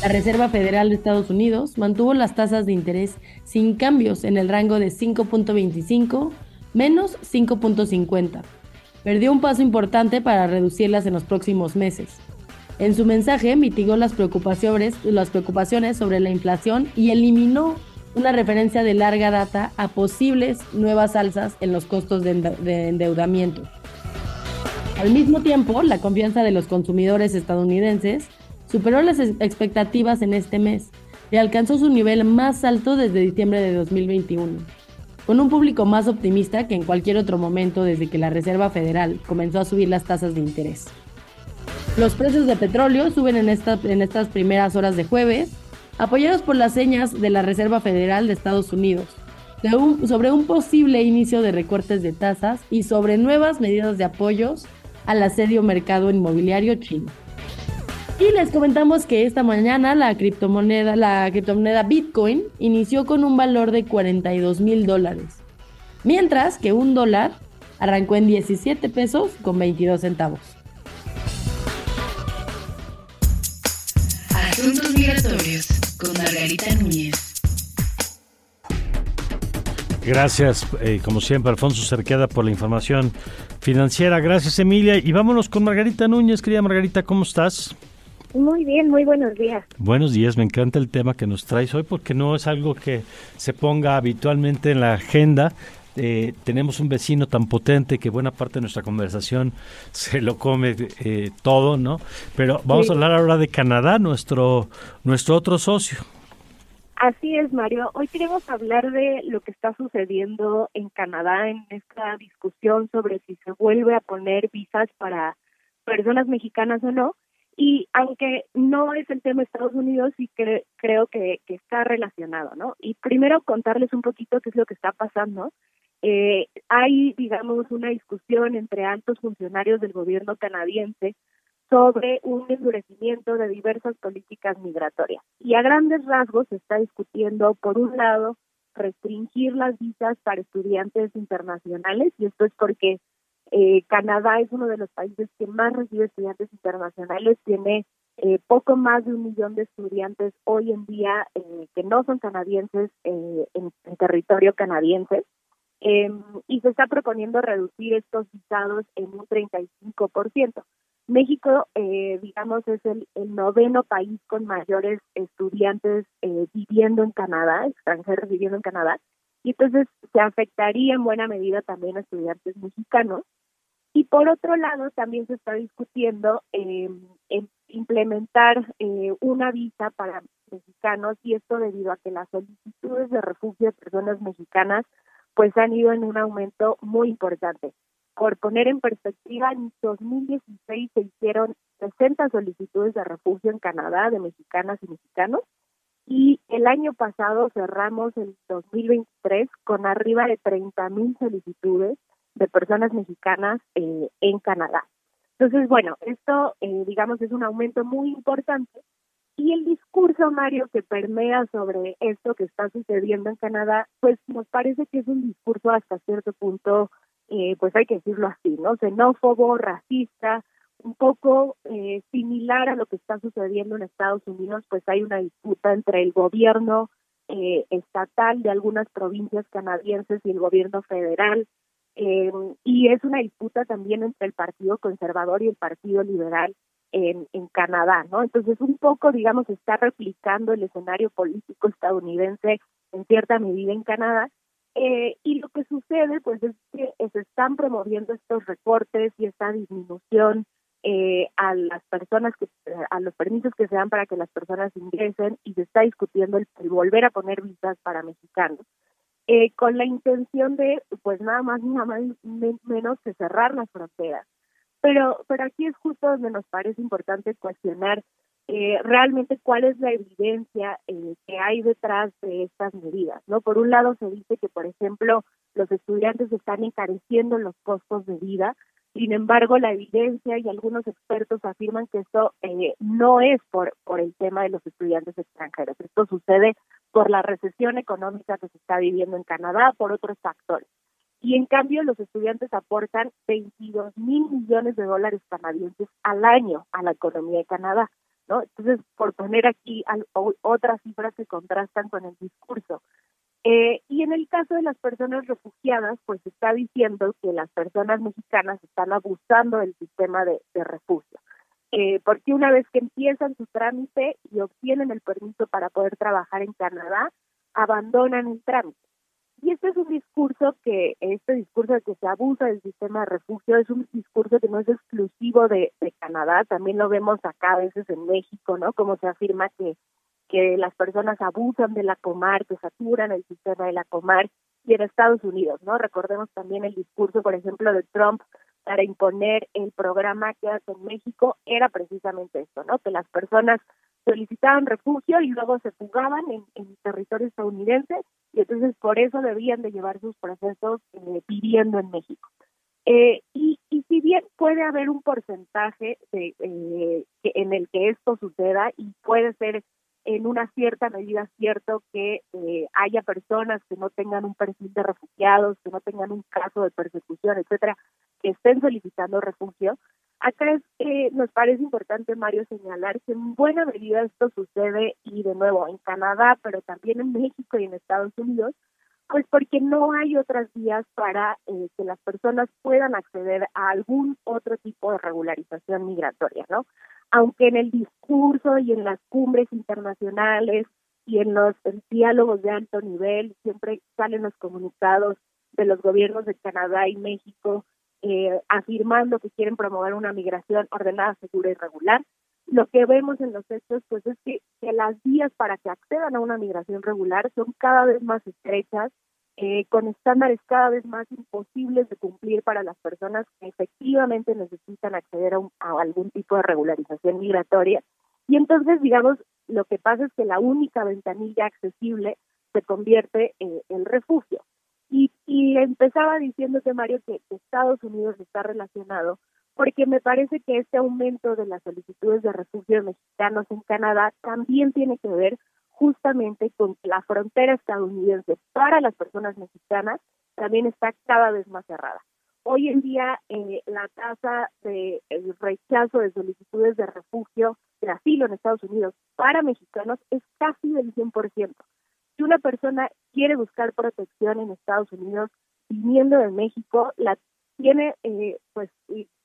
La Reserva Federal de Estados Unidos mantuvo las tasas de interés sin cambios en el rango de 5.25 menos 5.50. Perdió un paso importante para reducirlas en los próximos meses. En su mensaje mitigó las preocupaciones, las preocupaciones sobre la inflación y eliminó una referencia de larga data a posibles nuevas alzas en los costos de, de endeudamiento. Al mismo tiempo, la confianza de los consumidores estadounidenses superó las expectativas en este mes y alcanzó su nivel más alto desde diciembre de 2021 con un público más optimista que en cualquier otro momento desde que la Reserva Federal comenzó a subir las tasas de interés. Los precios de petróleo suben en, estas primeras horas de jueves, apoyados por las señas de la Reserva Federal de Estados Unidos, sobre un posible inicio de recortes de tasas y sobre nuevas medidas de apoyos al asedio mercado inmobiliario chino. Y les comentamos que esta mañana la criptomoneda, la criptomoneda Bitcoin inició con un valor de 42 mil dólares, mientras que un dólar arrancó en 17 pesos con 22 centavos. Asuntos migratorios con Margarita Núñez. Gracias, eh, como siempre, Alfonso Cerqueda, por la información financiera. Gracias, Emilia. Y vámonos con Margarita Núñez. Querida Margarita, ¿cómo estás? Muy bien, muy buenos días. Buenos días, me encanta el tema que nos traes hoy porque no es algo que se ponga habitualmente en la agenda. Eh, tenemos un vecino tan potente que buena parte de nuestra conversación se lo come eh, todo, ¿no? Pero vamos a hablar ahora de Canadá, nuestro, nuestro otro socio. Así es, Mario. Hoy queremos hablar de lo que está sucediendo en Canadá en esta discusión sobre si se vuelve a poner visas para personas mexicanas o no. Y aunque no es el tema de Estados Unidos, sí creo que, que, está relacionado, ¿no? Y primero contarles un poquito qué es lo que está pasando. Eh, hay, digamos, una discusión entre altos funcionarios del gobierno canadiense sobre un endurecimiento de diversas políticas migratorias. Y a grandes rasgos se está discutiendo, por un lado, restringir las visas para estudiantes internacionales, y esto es porque eh, Canadá es uno de los países que más recibe estudiantes internacionales, tiene eh, poco más de un millón de estudiantes hoy en día eh, que no son canadienses en, en, territorio canadiense. Em, y se está proponiendo reducir estos visados en un 35%. México, eh, digamos, es el, noveno país con mayores estudiantes eh, viviendo en Canadá, extranjeros viviendo en Canadá, y entonces se afectaría en buena medida también a estudiantes mexicanos. Y por otro lado, también se está discutiendo en implementar eh, una visa para mexicanos, y esto debido a que las solicitudes de refugio de personas mexicanas pues han ido en un aumento muy importante. Por poner en perspectiva, en 2016 se hicieron 60 solicitudes de refugio en Canadá de mexicanas y mexicanos y el año pasado cerramos el 2023 con arriba de 30 mil solicitudes de personas mexicanas eh, en Canadá. Entonces, bueno, esto, eh, digamos, es un aumento muy importante. Y el discurso, Mario, que permea sobre esto que está sucediendo en Canadá, pues nos parece que es un discurso hasta cierto punto eh, pues hay que decirlo así, ¿no? Xenófobo, racista, un poco eh, similar a lo que está sucediendo en Estados Unidos, pues hay una disputa entre el gobierno eh, estatal de algunas provincias canadienses y el gobierno federal, eh, y es una disputa también entre el Partido Conservador y el Partido Liberal en, Canadá, ¿no? Entonces, un poco, digamos, está replicando el escenario político estadounidense en cierta medida en Canadá, eh, y lo que sucede, pues, es que se están promoviendo estos recortes y esta disminución eh, a las personas que, a los permisos que se dan para que las personas ingresen y se está discutiendo el, volver a poner visas para mexicanos. Eh, con la intención de, pues nada más ni nada menos que cerrar las fronteras. Pero, pero aquí es justo donde nos parece importante cuestionar eh, realmente cuál es la evidencia eh, que hay detrás de estas medidas. no Por un lado se dice que, por ejemplo, los estudiantes están encareciendo los costos de vida, sin embargo, la evidencia y algunos expertos afirman que esto eh, no es por, por el tema de los estudiantes extranjeros. Esto sucede por la recesión económica que se está viviendo en Canadá, por otros factores. Y en cambio, los estudiantes aportan 22 mil millones de dólares canadienses al año a la economía de Canadá. ¿no? Entonces, por poner aquí otras cifras que contrastan con el discurso. Eh, y en el caso de las personas refugiadas, pues se está diciendo que las personas mexicanas están abusando del sistema de, refugio. Eh, porque una vez que empiezan su trámite y obtienen el permiso para poder trabajar en Canadá, abandonan el trámite. Y este es un discurso que, este discurso de que se abusa del sistema de refugio, es un discurso que no es exclusivo de, Canadá, también lo vemos acá a veces en México, ¿no? Como se afirma que, que las personas abusan de la comar, que saturan el sistema de la comar, y en Estados Unidos, ¿no? Recordemos también el discurso, por ejemplo, de Trump para imponer el programa que hace en México, era precisamente esto, ¿no? Que las personas solicitaban refugio y luego se fugaban en, territorio estadounidense y entonces por eso debían de llevar sus procesos eh, viviendo en México. Eh, y, y, si bien puede haber un porcentaje de, eh, en el que esto suceda y puede ser en una cierta medida cierto que eh, haya personas que no tengan un perfil de refugiados, que no tengan un caso de persecución, etcétera, que estén solicitando refugio, Acá es, eh, nos parece importante, Mario, señalar que en buena medida esto sucede, y de nuevo en Canadá, pero también en México y en Estados Unidos, pues porque no hay otras vías para eh, que las personas puedan acceder a algún otro tipo de regularización migratoria, ¿no? Aunque en el discurso y en las cumbres internacionales y en los diálogos de alto nivel siempre salen los comunicados de los gobiernos de Canadá y México eh, afirmando que quieren promover una migración ordenada, segura y regular. Lo que vemos en los hechos pues es que, que las vías para que accedan a una migración regular son cada vez más estrechas, eh, con estándares cada vez más imposibles de cumplir para las personas que efectivamente necesitan acceder a, a algún tipo de regularización migratoria. Y entonces, digamos, lo que pasa es que la única ventanilla accesible se convierte en el refugio. Y, y empezaba diciéndote, Mario, que Estados Unidos está relacionado porque me parece que este aumento de las solicitudes de refugio mexicanos en Canadá también tiene que ver justamente con la frontera estadounidense para las personas mexicanas también está cada vez más cerrada. Hoy en día eh, la tasa de rechazo de solicitudes de refugio, de asilo en Estados Unidos para mexicanos es casi del 100%. Si una persona quiere buscar protección en Estados Unidos viniendo de México, la tiene eh, pues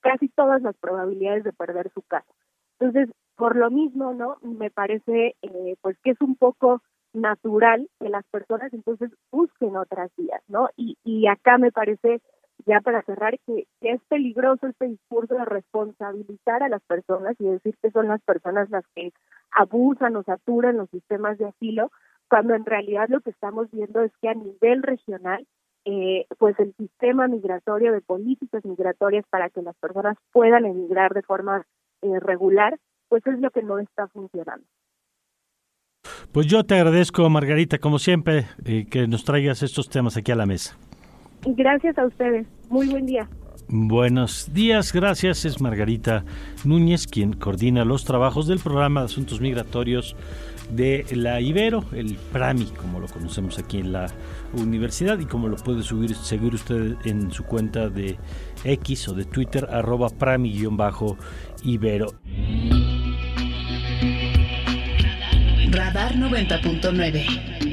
casi todas las probabilidades de perder su casa. Entonces, por lo mismo, ¿no? Me parece eh, pues que es un poco natural que las personas entonces busquen otras vías, ¿no? Y, y acá me parece, ya para cerrar, que, que es peligroso este discurso de responsabilizar a las personas y decir que son las personas las que abusan o saturan los sistemas de asilo, cuando en realidad lo que estamos viendo es que a nivel regional eh, pues el sistema migratorio de políticas migratorias para que las personas puedan emigrar de forma eh, regular, pues es lo que no está funcionando. Pues yo te agradezco, Margarita, como siempre, eh, que nos traigas estos temas aquí a la mesa. Gracias a ustedes. Muy buen día. Buenos días, gracias. Es Margarita Núñez quien coordina los trabajos del programa de asuntos migratorios de la Ibero, el PRAMI, como lo conocemos aquí en la universidad y como lo puede subir, seguir usted en su cuenta de X o de Twitter, arroba PRAMI-Ibero. Radar 90.9